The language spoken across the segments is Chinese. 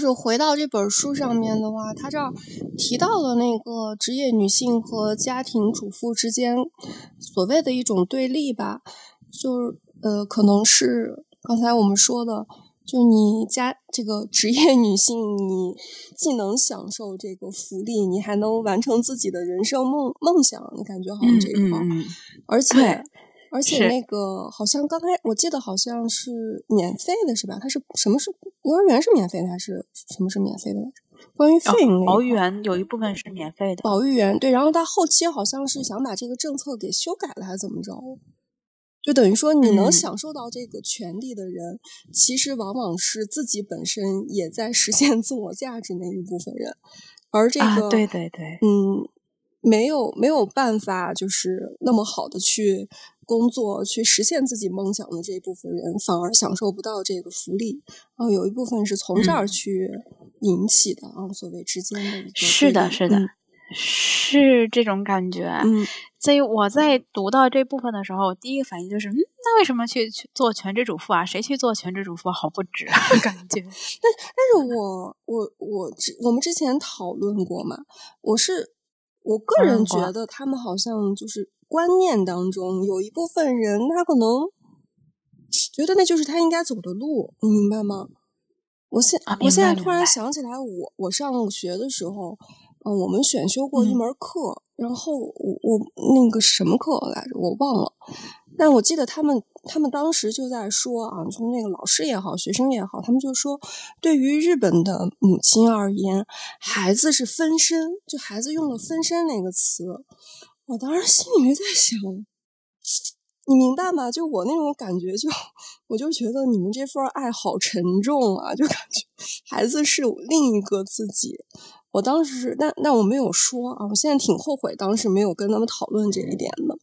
就是回到这本书上面的话，他这儿提到了那个职业女性和家庭主妇之间所谓的一种对立吧，就是呃，可能是刚才我们说的，就你家这个职业女性，你既能享受这个福利，你还能完成自己的人生梦梦想，你感觉好像这一块，而且。而且那个好像刚开，我记得好像是免费的，是吧？它是什么是幼儿园是免费的还是什么是免费的？关于费用，保育员有一部分是免费的。保育员对，然后他后期好像是想把这个政策给修改了，还是怎么着？就等于说，你能享受到这个权利的人，其实往往是自己本身也在实现 自我价值那一部分人，而这个对对对，嗯，没有没有办法，就是那么好的去。工作去实现自己梦想的这一部分人，反而享受不到这个福利。然后有一部分是从这儿去引起的啊，所谓之间的一个是的，是的，是这种感觉。嗯，所以我在读到这部分的时候，第一个反应就是，嗯，那为什么去去做全职主妇啊？谁去做全职主妇好不值感觉？但但是我我我之我们之前讨论过嘛，我是我个人觉得他们好像就是。观念当中有一部分人，他可能觉得那就是他应该走的路，你明白吗？我现我现在突然想起来，我我上学的时候，嗯，我们选修过一门课，然后我我那个什么课来着，我忘了。但我记得他们他们当时就在说啊，就是那个老师也好，学生也好，他们就说，对于日本的母亲而言，孩子是分身，就孩子用了分身那个词。我当时心里面在想，你明白吗？就我那种感觉，就我就觉得你们这份爱好沉重啊，就感觉孩子是另一个自己。我当时，但但我没有说啊，我现在挺后悔当时没有跟他们讨论这一点的。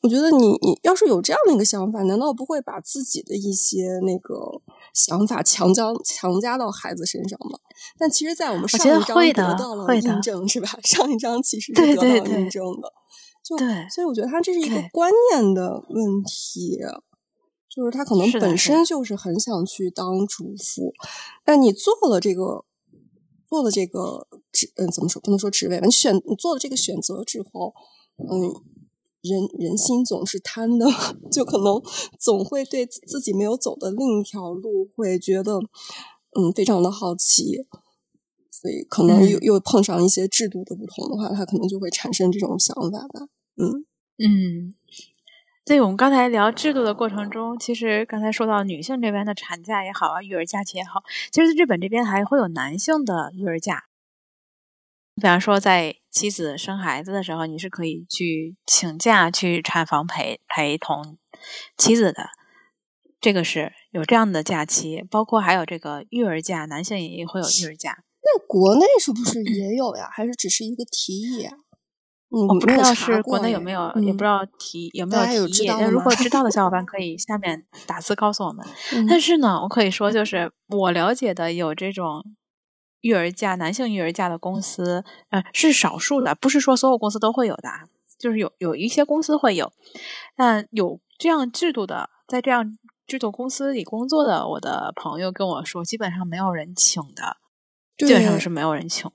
我觉得你你要是有这样的一个想法，难道不会把自己的一些那个想法强加强加到孩子身上吗？但其实，在我们上一章得到了印证，是吧？上一章其实是得到印证的。就对，所以我觉得他这是一个观念的问题，就是他可能本身就是很想去当主妇，但你做了这个做了这个职，嗯，怎么说不能说职位吧？你选你做了这个选择之后，嗯，人人心总是贪的，就可能总会对自己没有走的另一条路会觉得嗯非常的好奇。所以可能又又碰上一些制度的不同的话，他可能就会产生这种想法吧。嗯嗯，在我们刚才聊制度的过程中，其实刚才说到女性这边的产假也好啊，育儿假期也好，其实日本这边还会有男性的育儿假。比方说，在妻子生孩子的时候，你是可以去请假去产房陪陪同妻子的，这个是有这样的假期。包括还有这个育儿假，男性也会有育儿假。那国内是不是也有呀？还是只是一个提议啊？我不知道是国内有没有，也不知道提有没有提议。如果知道的小伙伴可以下面打字告诉我们。但是呢，我可以说，就是我了解的有这种育儿假、男性育儿假的公司，呃，是少数的，不是说所有公司都会有的，就是有有一些公司会有。但有这样制度的，在这样制度公司里工作的我的朋友跟我说，基本上没有人请的。基本上是没有人请。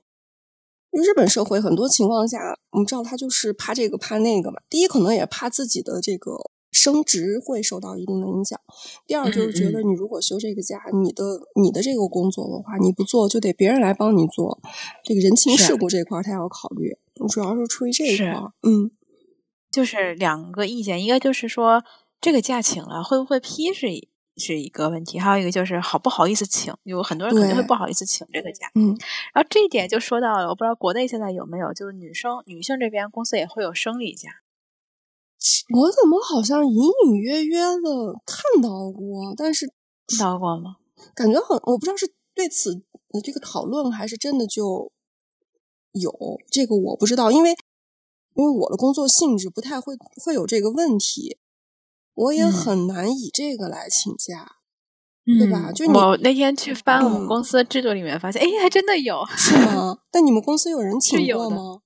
日本社会很多情况下，我们知道他就是怕这个怕那个嘛。第一，可能也怕自己的这个升职会受到一定的影响；第二，就是觉得你如果休这个假，你的你的这个工作的话，你不做就得别人来帮你做。这个人情世故这块他要考虑，主要是出于这一块。嗯，就是两个意见，一个就是说这个假请了会不会批是是一个问题，还有一个就是好不好意思请，有很多人肯定会不好意思请这个假。嗯，然后这一点就说到了，我不知道国内现在有没有，就是女生女性这边公司也会有生理假。我怎么好像隐隐约约的看到过，但是看到过吗？感觉很，我不知道是对此这个讨论还是真的就有这个，我不知道，因为因为我的工作性质不太会会有这个问题。我也很难以这个来请假，对吧？就我那天去翻我们公司制度里面，发现哎，还真的有，是吗？但你们公司有人请过吗？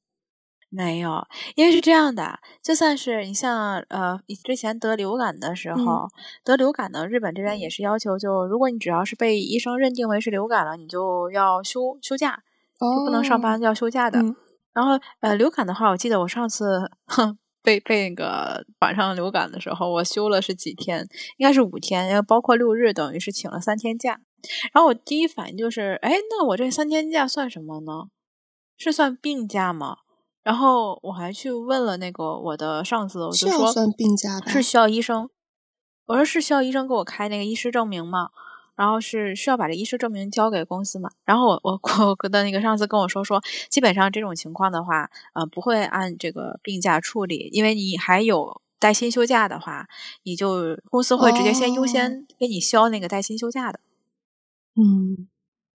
没有，因为是这样的，就算是你像呃，你之前得流感的时候，得流感呢日本这边也是要求，就如果你只要是被医生认定为是流感了，你就要休休假，就不能上班，要休假的。然后呃，流感的话，我记得我上次 被被那个晚上流感的时候，我休了是几天，应该是五天，因为包括六日，等于是请了三天假。然后我第一反应就是，哎，那我这三天假算什么呢？是算病假吗？然后我还去问了那个我的上司，我就说算病假是需要医生。我说是需要医生给我开那个医师证明吗？然后是需要把这医师证明交给公司嘛？然后我我我的那个上司跟我说说，基本上这种情况的话，呃，不会按这个病假处理，因为你还有带薪休假的话，你就公司会直接先优先给你消那个带薪休假的。嗯，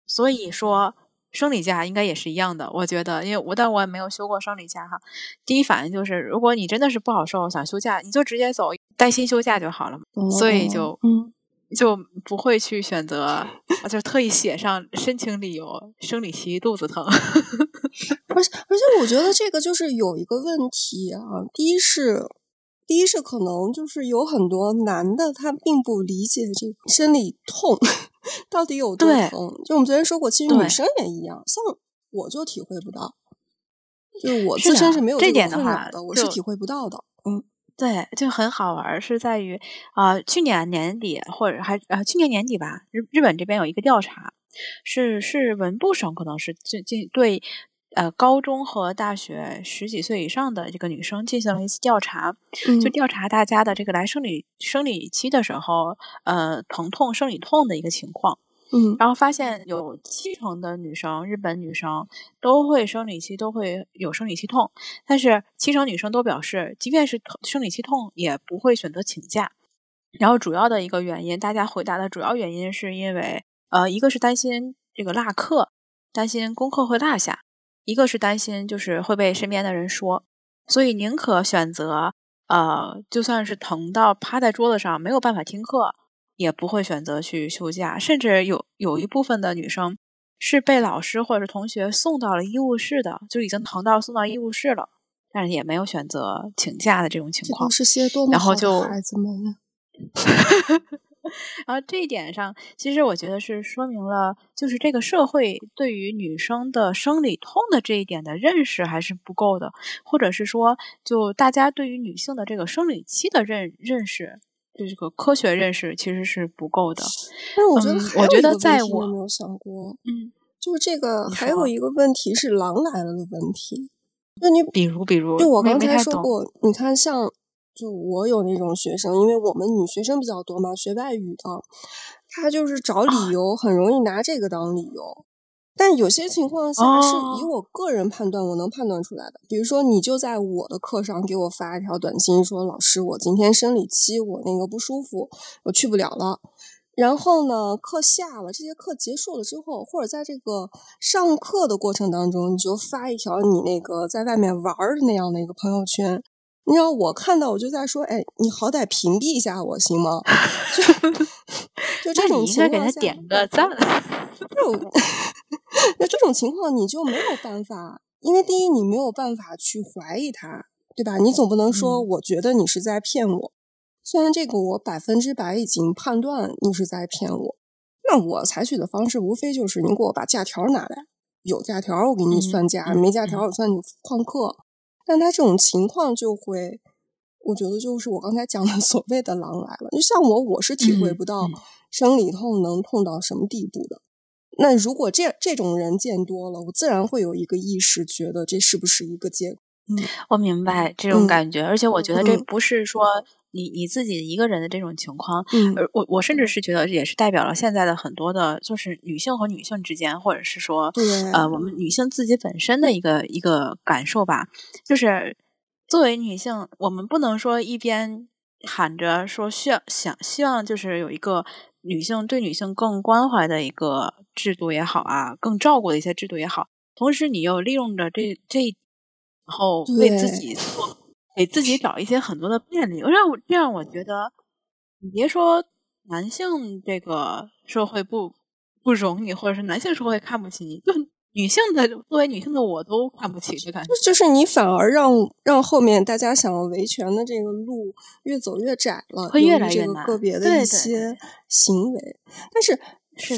所以说。生理假应该也是一样的，我觉得，因为我但我也没有休过生理假哈。第一反应就是，如果你真的是不好受，想休假，你就直接走带薪休假就好了嘛所以就嗯，就不会去选择，就特意写上申请理由：生理期肚子疼。而 且而且，我觉得这个就是有一个问题啊。第一是，第一是可能就是有很多男的他并不理解这个生理痛。到底有多疼？就我们昨天说过，其实女生也一样。像我就体会不到，就是我自身是没有这点困扰的，我是体会不到的。嗯，对，就很好玩，是在于啊，去年年底或者还呃去年年底吧，日日本这边有一个调查，是是文部省可能是最近对。呃，高中和大学十几岁以上的这个女生进行了一次调查，就调查大家的这个来生理生理期的时候，呃，疼痛、生理痛的一个情况。嗯，然后发现有七成的女生，日本女生都会生理期都会有生理期痛，但是七成女生都表示，即便是生理期痛，也不会选择请假。然后主要的一个原因，大家回答的主要原因是因为，呃，一个是担心这个落课，担心功课会落下。一个是担心，就是会被身边的人说，所以宁可选择，呃，就算是疼到趴在桌子上没有办法听课，也不会选择去休假。甚至有有一部分的女生是被老师或者是同学送到了医务室的，就已经疼到送到医务室了，但是也没有选择请假的这种情况。是些多么好的孩子们呀！然后这一点上，其实我觉得是说明了，就是这个社会对于女生的生理痛的这一点的认识还是不够的，或者是说，就大家对于女性的这个生理期的认认识，就这个科学认识其实是不够的。但我觉得，我觉得在我没有想过，嗯，就是这个还有一个问题是“狼来了”的问题。那你比如，比如，就我刚才说过，你看像。就我有那种学生，因为我们女学生比较多嘛，学外语的，他就是找理由，很容易拿这个当理由。但有些情况下是以我个人判断，我能判断出来的。比如说，你就在我的课上给我发一条短信，说老师，我今天生理期，我那个不舒服，我去不了了。然后呢，课下了，这节课结束了之后，或者在这个上课的过程当中，你就发一条你那个在外面玩的那样的一个朋友圈。你知道我看到我就在说，哎，你好歹屏蔽一下我行吗？就 就 这种情况下，给他点个赞。就 那这种情况你就没有办法，因为第一你没有办法去怀疑他，对吧？你总不能说我觉得你是在骗我，虽然这个我百分之百已经判断你是在骗我，那我采取的方式无非就是你给我把假条拿来，有假条我给你算假，没假条我算你旷课。但他这种情况就会，我觉得就是我刚才讲的 所谓的“狼来了”。就像我，我是体会不到生理痛能痛到什么地步的。那如果这这种人见多了，我自然会有一个意识，觉得这是不是一个结果？嗯，我明白这种感觉，而且我觉得这不是说你你自己一个人的这种情况，嗯，而我我甚至是觉得也是代表了现在的很多的，就是女性和女性之间，或者是说，呃，我们女性自己本身的一个一个感受吧。就是作为女性，我们不能说一边喊着说需要想希望就是有一个女性对女性更关怀的一个制度也好啊，更照顾的一些制度也好，同时你又利用着这这。然后为自己做，给自己找一些很多的便利，让我这样我觉得，你别说男性这个社会不不容你，或者是男性社会看不起你，就女性的作为女性的我都看不起，这感觉就是你反而让让后面大家想要维权的这个路越走越窄了，会越来越难。个别的一些行为，但是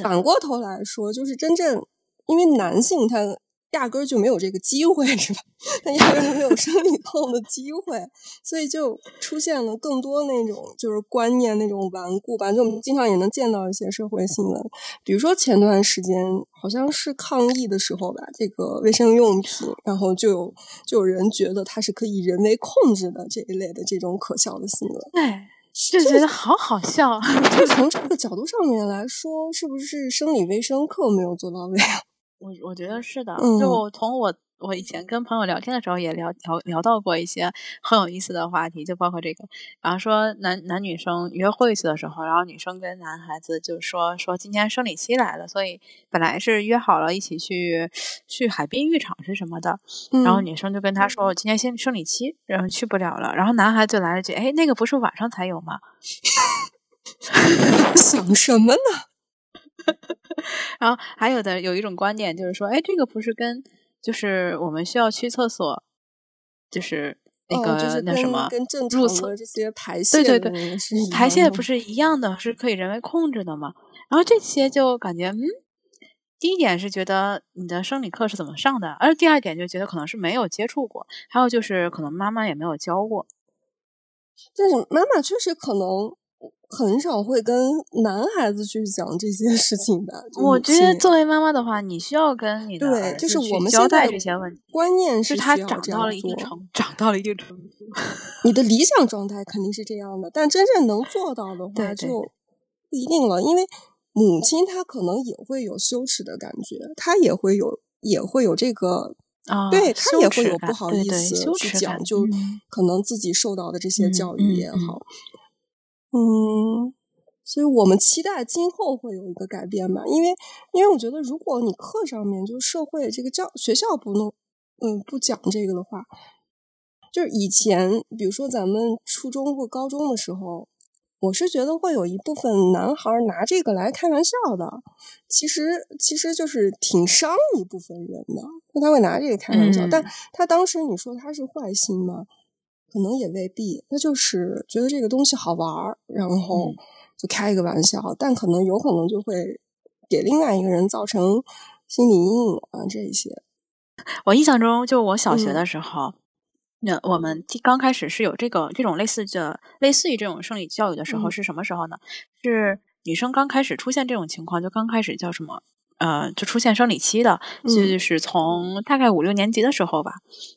反过头来说，就是真正因为男性他。压根儿就没有这个机会，是吧？他压根儿就没有生理痛的机会，所以就出现了更多那种就是观念那种顽固吧。就我们经常也能见到一些社会新闻，比如说前段时间好像是抗疫的时候吧，这个卫生用品，然后就有就有人觉得它是可以人为控制的这一类的这种可笑的新闻，对，就觉得好好笑。就从这个角度上面来说，是不是生理卫生课没有做到位啊？我我觉得是的，就从我我以前跟朋友聊天的时候也聊聊聊到过一些很有意思的话题，就包括这个，然后说男男女生约会去的时候，然后女生跟男孩子就说说今天生理期来了，所以本来是约好了一起去去海滨浴场是什么的，然后女生就跟他说今天先生理期，然后去不了了，然后男孩就来了句，哎，那个不是晚上才有吗？想什么呢？然后还有的有一种观点就是说，哎，这个不是跟就是我们需要去厕所，就是那个那什么入厕这些排泄，对对对，排泄不是一样的，是可以人为控制的吗？然后这些就感觉，嗯，第一点是觉得你的生理课是怎么上的，而第二点就觉得可能是没有接触过，还有就是可能妈妈也没有教过，但是妈妈确实可能。很少会跟男孩子去讲这些事情的。我觉得作为妈妈的话，你需要跟你的对，就是我们交代这些问题。观念是他长到了一定程，长到了一定程度。你的理 想状态肯定是这样的，但真正能做到的话就不一定了。因为母亲她可能也会有羞耻的感觉，她也会有也会有这个啊，对她也会有不好意思去讲，就可能自己受到的这些教育也好。嗯，所以我们期待今后会有一个改变吧，因为因为我觉得，如果你课上面就社会这个教学校不弄，嗯，不讲这个的话，就是以前比如说咱们初中或高中的时候，我是觉得会有一部分男孩拿这个来开玩笑的，其实其实就是挺伤一部分人的，那他会拿这个开玩笑，但他当时你说他是坏心吗？可能也未必，他就是觉得这个东西好玩儿，然后就开一个玩笑，但可能有可能就会给另外一个人造成心理阴影啊，这些。我印象中，就我小学的时候，那我们刚开始是有这个这种类似的，类似于这种生理教育的时候，是什么时候呢？是女生刚开始出现这种情况，就刚开始叫什么？呃，就出现生理期的，就是从大概五六年级的时候吧。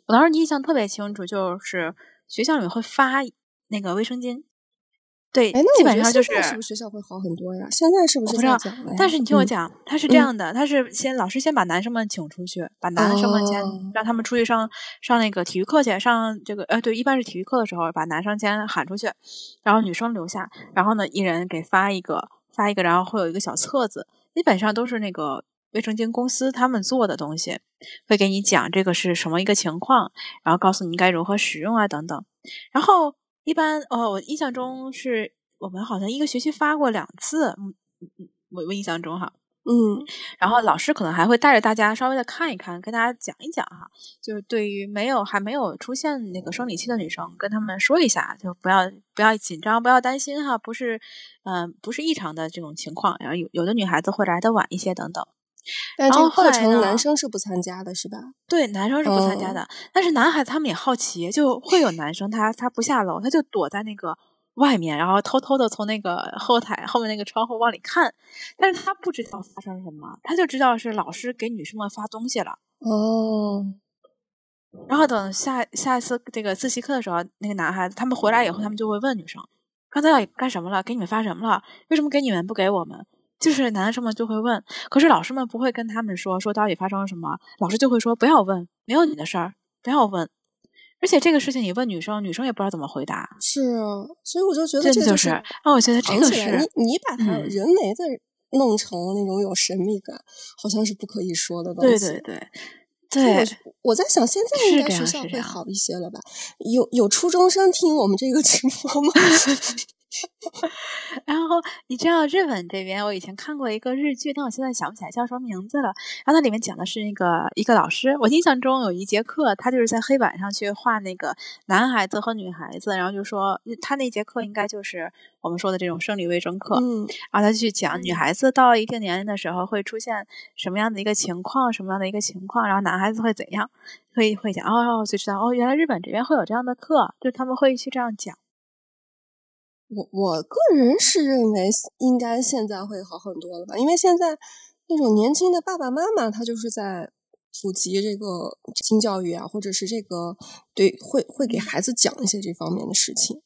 我当时印象特别清楚，就是。学校里面会发那个卫生巾，对，基本上就是是不是学校会好很多呀？现在是不是不知道？但是你听我讲，他是这样的，他是先老师先把男生们请出去，把男生们先让他们出去上上那个体育课去，上这个呃对，一般是体育课的时候把男生先喊出去，然后女生留下，然后呢一人给发一个发一个，然后会有一个小册子，基本上都是那个。卫生巾公司他们做的东西，会给你讲这个是什么一个情况，然后告诉你该如何使用啊等等。然后一般哦，我印象中是我们好像一个学期发过两次，嗯嗯，我我印象中哈，嗯。然后老师可能还会带着大家稍微的看一看，跟大家讲一讲哈，就是对于没有还没有出现那个生理期的女生，跟他们说一下，就不要不要紧张，不要担心哈，不是嗯不是异常的这种情况。然后有有的女孩子会来的晚一些等等。但这个课程男生是不参加的，是吧？对，男生是不参加的。但是男孩子他们也好奇，就会有男生他他不下楼，他就躲在那个外面，然后偷偷的从那个后台后面那个窗户往里看。但是他不知道发生什么，他就知道是老师给女生们发东西了。哦。然后等下下一次这个自习课的时候，那个男孩子他们回来以后，他们就会问女生：“刚才要干什么了？给你们发什么了？为什么给你们不给我们？”就是男生们就会问，可是老师们不会跟他们说说到底发生了什么，老师就会说不要问，没有你的事儿，不要问。而且这个事情你问女生，女生也不知道怎么回答。是啊，所以我就觉得这就是，啊，我觉得这个是你你把它人为的弄成那种有神秘感，好像是不可以说的东西。对对对，对。我我在想，现在应该学校会好一些了吧？有有初中生听我们这个 直播吗？然后你知道日本这边，我以前看过一个日剧，但我现在想不起来叫什么名字了。然后它里面讲的是那个一个老师，我印象中有一节课，他就是在黑板上去画那个男孩子和女孩子，然后就说他那节课应该就是我们说的这种生理卫生课。嗯，然后他去讲女孩子到了一定年龄的时候会出现什么样的一个情况，什么样的一个情况，然后男孩子会怎样，会会讲哦，就知道哦，原来日本这边会有这样的课，就他们会去这样讲。我我个人是认为应该现在会好很多了吧，因为现在那种年轻的爸爸妈妈，他就是在普及这个性教育啊，或者是这个对会会给孩子讲一些这方面的事情。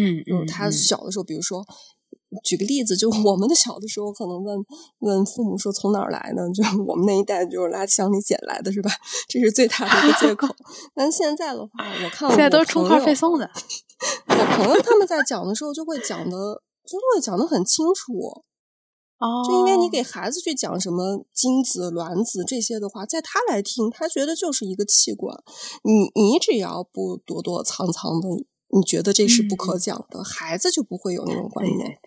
嗯，就是他小的时候，比如说举个例子，就我们的小的时候，可能问问父母说从哪儿来呢？就 我们那一代就是垃圾箱里捡来的，是吧？这是最大的一个借口。但现在的话，我看现在都是充话费送的。我朋友他们在讲的时候，就会讲的，就会讲的很清楚。哦，就因为你给孩子去讲什么精子、卵子这些的话，在他来听，他觉得就是一个器官。你你只要不躲躲藏藏的，你觉得这是不可讲的，孩子就不会有那种观念。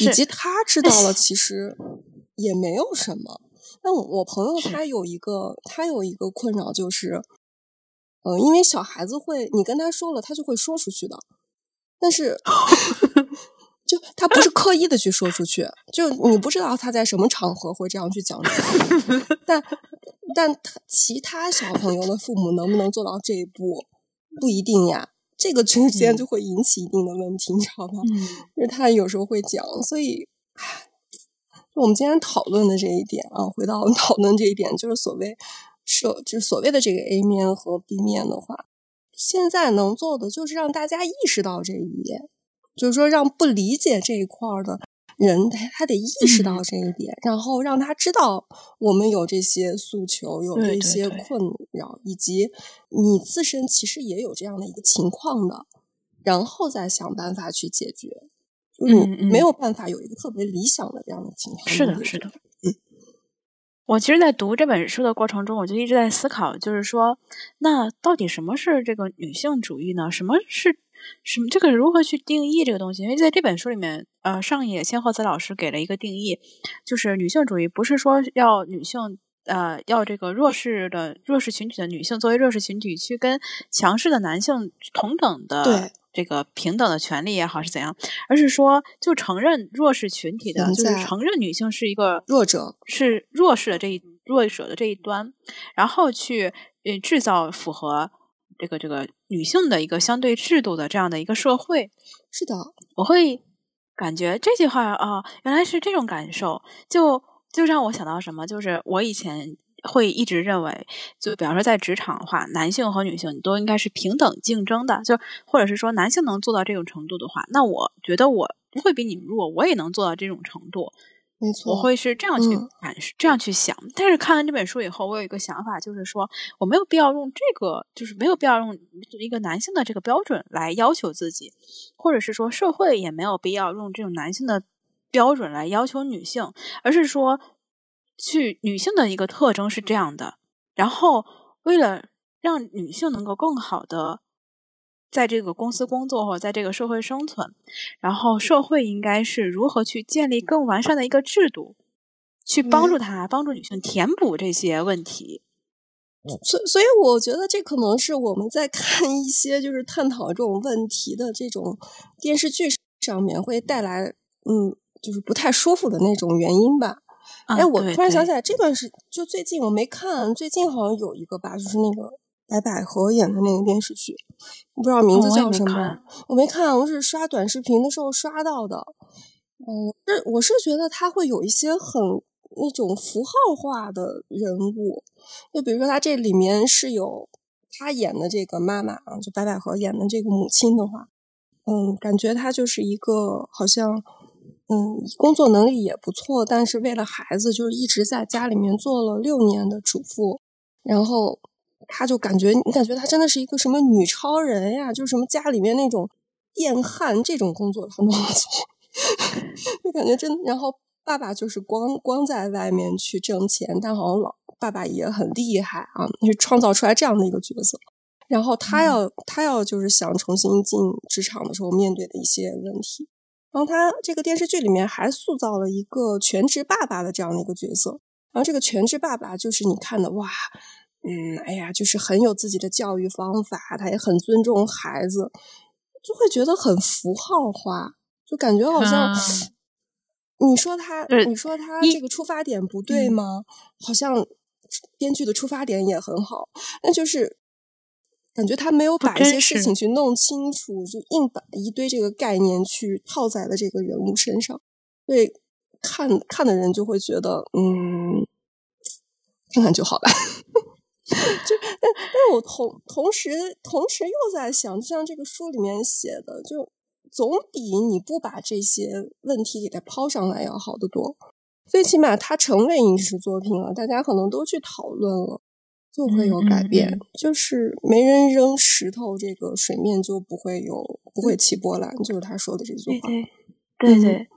以及他知道了，其实也没有什么。那我朋友他有一个，他有一个困扰就是。呃，因为小孩子会，你跟他说了，他就会说出去的。但是，就他不是刻意的去说出去，就你不知道他在什么场合会这样去讲。但，但他其他小朋友的父母能不能做到这一步，不一定呀。这个之间就会引起一定的问题，你知道吗？嗯，因为他有时候会讲，所以，就我们今天讨论的这一点啊，回到 讨论这一点，就是所谓。社就是所谓的这个 A 面和 B 面的话，现在能做的就是让大家意识到这一点，就是说让不理解这一块的人，他他得意识到这一点，然后让他知道我们有这些诉求，有这些困扰，以及你自身其实也有这样的一个情况的，然后再想办法去解决。嗯，没有办法有一个特别理想的这样的情况。是的，是的。嗯我其实，在读这本书的过程中，我就一直在思考，就是说，那到底什么是这个女性主义呢？什么是什么？这个如何去定义这个东西？因为在这本书里面，呃，上野千鹤子老师给了一个定义，就是女性主义不是说要女性，呃，要这个弱势的弱势群体的女性作为弱势群体去跟强势的男性同等的。这个平等的权利也好是怎样，而是说就承认弱势群体的，就是承认女性是一个弱者，是弱势的这一弱者的这一端，然后去呃制造符合这个这个女性的一个相对制度的这样的一个社会。是的，我会感觉这句话啊，原来是这种感受，就就让我想到什么，就是我以前。会一直认为，就比方说在职场的话，男性和女性你都应该是平等竞争的，就或者是说男性能做到这种程度的话，那我觉得我不会比你们弱，我也能做到这种程度。没错，我会是这样去感受，这样去想。但是看完这本书以后，我有一个想法，就是说我没有必要用这个，就是没有必要用一个男性的这个标准来要求自己，或者是说社会也没有必要用这种男性的标准来要求女性，而是说。去女性的一个特征是这样的，然后为了让女性能够更好的在这个公司工作或者在这个社会生存，然后社会应该是如何去建立更完善的一个制度，去帮助他帮助女性填补这些问题。所所以，我觉得这可能是我们在看一些就是探讨这种问题的这种电视剧上面会带来嗯，就是不太舒服的那种原因吧。哎，我突然想起来，这段是就最近我没看，最近好像有一个吧，就是那个白百合演的那个电视剧，不知道名字叫什么，我没看，我是刷短视频的时候刷到的。嗯，是我是觉得他会有一些很那种符号化的人物，就比如说他这里面是有他演的这个妈妈啊，就白百合演的这个母亲的话，嗯，感觉她就是一个好像。嗯，工作能力也不错，但是为了孩子，就是一直在家里面做了六年的主妇。然后他就感觉，你感觉他真的是一个什么女超人呀？就是什么家里面那种电焊这种工作他能做，就感觉真。然后爸爸就是光光在外面去挣钱，但好像老爸爸也很厉害啊，就创造出来这样的一个角色。然后他要他要就是想重新进职场的时候面对的一些问题。然后他这个电视剧里面还塑造了一个全职爸爸的这样的一个角色。然后这个全职爸爸就是你看的哇，嗯，哎呀，就是很有自己的教育方法，他也很尊重孩子，就会觉得很符号化，就感觉好像你说他，你说他这个出发点不对吗？好像编剧的出发点也很好，那就是感觉他没有把一些事情去弄清楚，就硬把一堆这个概念去套在了这个人物身上，所以。看看的人就会觉得，嗯，看看就好了。就但但我同同时同时又在想，就像这个书里面写的，就总比你不把这些问题给它抛上来要好得多。最起码它成为影视作品了，大家可能都去讨论了，就会有改变。就是没人扔石头，这个水面就不会有不会起波澜。就是他说的这句话，对对。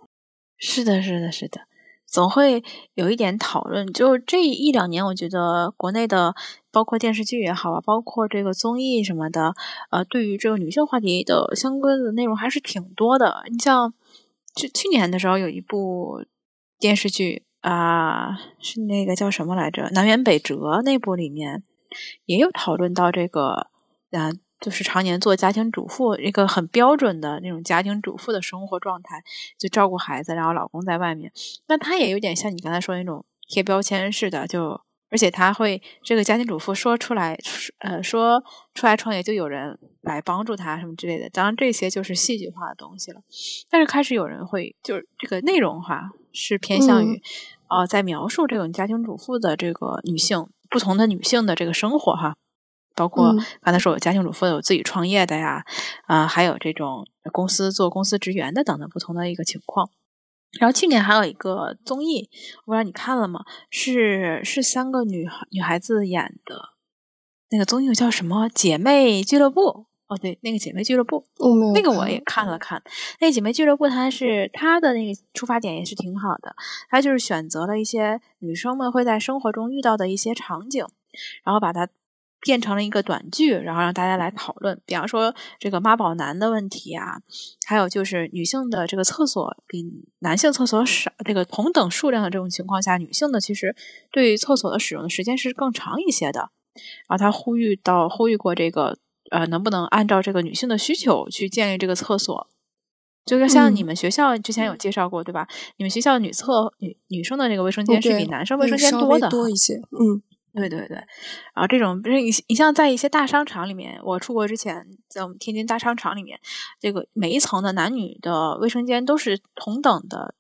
是的，是的，是的，总会有一点讨论。就这一两年，我觉得国内的，包括电视剧也好啊，包括这个综艺什么的，呃，对于这个女性话题的相关的内容还是挺多的。你像，去去年的时候有一部电视剧啊，是那个叫什么来着，《南辕北辙》那部里面也有讨论到这个，啊。就是常年做家庭主妇，一个很标准的那种家庭主妇的生活状态，就照顾孩子，然后老公在外面。那她也有点像你刚才说的那种贴标签似的，就而且她会这个家庭主妇说出来，呃，说出来创业就有人来帮助她什么之类的。当然这些就是戏剧化的东西了。但是开始有人会就是这个内容哈是偏向于呃在描述这种家庭主妇的这个女性不同的女性的这个生活哈。包括刚才说有家庭主妇有自己创业的呀，啊，还有这种公司做公司职员的等等不同的一个情况。然后去年还有一个综艺，我不知道你看了吗？是是三个女女孩子演的，那个综艺叫什么？姐妹俱乐部？哦，对，那个姐妹俱乐部，那个我也看了看。那姐妹俱乐部，它是它的那个出发点也是挺好的，它就是选择了一些女生们会在生活中遇到的一些场景，然后把它。变成了一个短剧，然后让大家来讨论。比方说这个妈宝男的问题啊，还有就是女性的这个厕所比男性厕所少，这个同等数量的这种情况下，女性的其实对于厕所的使用的时间是更长一些的。然后他呼吁到呼吁过这个呃，能不能按照这个女性的需求去建立这个厕所？就是像你们学校之前有介绍过对吧？你们学校女厕女女生的这个卫生间是比男生卫生间多的多一些，嗯。对对对，然后这种不是你你像在一些大商场里面，我出国之前在我们天津大商场里面，这个每一层的男女的卫生间都是同等的，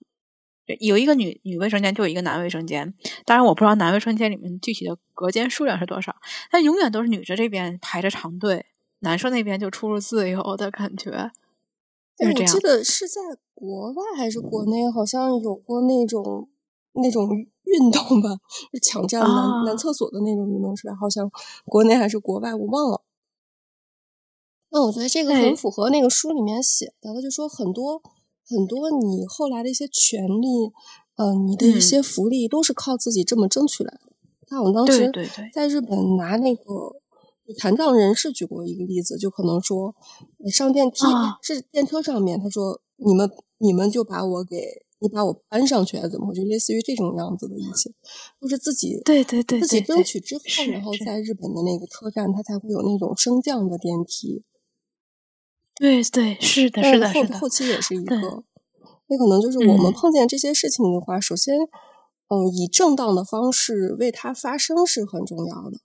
有一个女女卫生间就有一个男卫生间，当然我不知道男卫生间里面具体的隔间数量是多少，但永远都是女的这边排着长队，男生那边就出入自由的感觉。我记得是在国外还是国内，好像有过那种那种。运动吧，抢占男男厕所的那种运动是吧？好像国内还是国外，我忘了。那我觉得这个很符合那个书里面写的，他就说很多很多你后来的一些权利，嗯，你的一些福利都是靠自己这么争取来的。那我当时在日本拿那个残障人士举过一个例子，就可能说上电梯是电车上面，他说你们你们就把我给。你把我搬上去还是怎么？就类似于这种样子的一些，都是自己对对对自己争取之后，然后在日本的那个车站，它才会有那种升降的电梯。对对，是的，是的，后后期也是一个。那可能就是我们碰见这些事情的话，首先，嗯，以正当的方式为它发声是很重要的。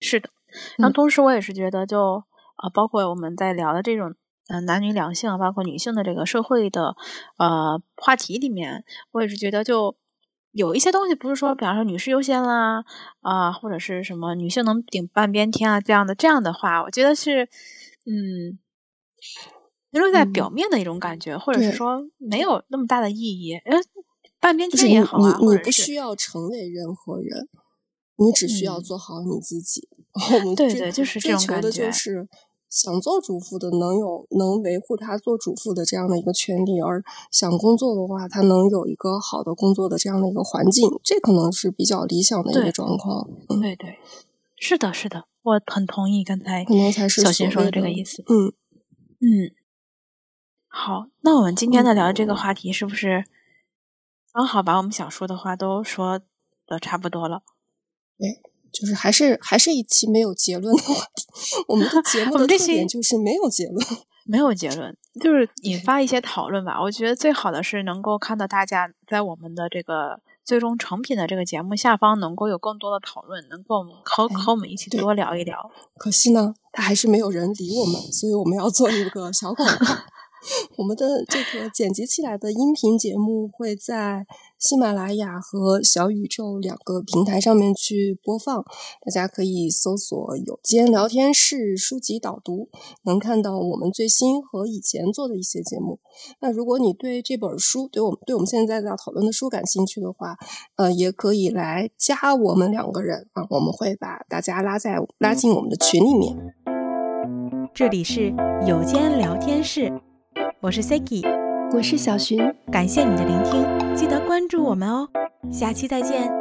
是的，然后同时我也是觉得，就啊，包括我们在聊的这种。嗯，男女两性，包括女性的这个社会的呃话题里面，我也是觉得就有一些东西不是说，比方说女士优先啦啊，或者是什么女性能顶半边天啊这样的这样的话，我觉得是嗯，停留在表面的一种感觉，或者是说没有那么大的意义。呃，半边天也好啊，你你不需要成为任何人，你只需要做好你自己。我们对对，就是这种感觉。想做主妇的能有能维护他做主妇的这样的一个权利，而想工作的话，他能有一个好的工作的这样的一个环境，这可能是比较理想的一个状况。对对，是的，是的，我很同意刚才可能才是小新说的这个意思。嗯嗯，好，那我们今天的聊的这个话题是不是刚好把我们想说的话都说的差不多了？对，就是还是还是一期没有结论的话题。我们的节目的特点就是没有结论，没有结论，就是引发一些讨论吧。我觉得最好的是能够看到大家在我们的这个最终成品的这个节目下方能够有更多的讨论，能够和和我们一起多聊一聊。可惜呢，他还是没有人理我们，所以我们要做一个小广告。我们的这个剪辑起来的音频节目会在喜马拉雅和小宇宙两个平台上面去播放，大家可以搜索“有间聊天室”书籍导读，能看到我们最新和以前做的一些节目。那如果你对这本书，对我们对我们现在在讨论的书感兴趣的话，呃，也可以来加我们两个人啊，我们会把大家拉在拉进我们的群里面。这里是有间聊天室。我是 Siki，我是小寻，感谢你的聆听，记得关注我们哦，下期再见。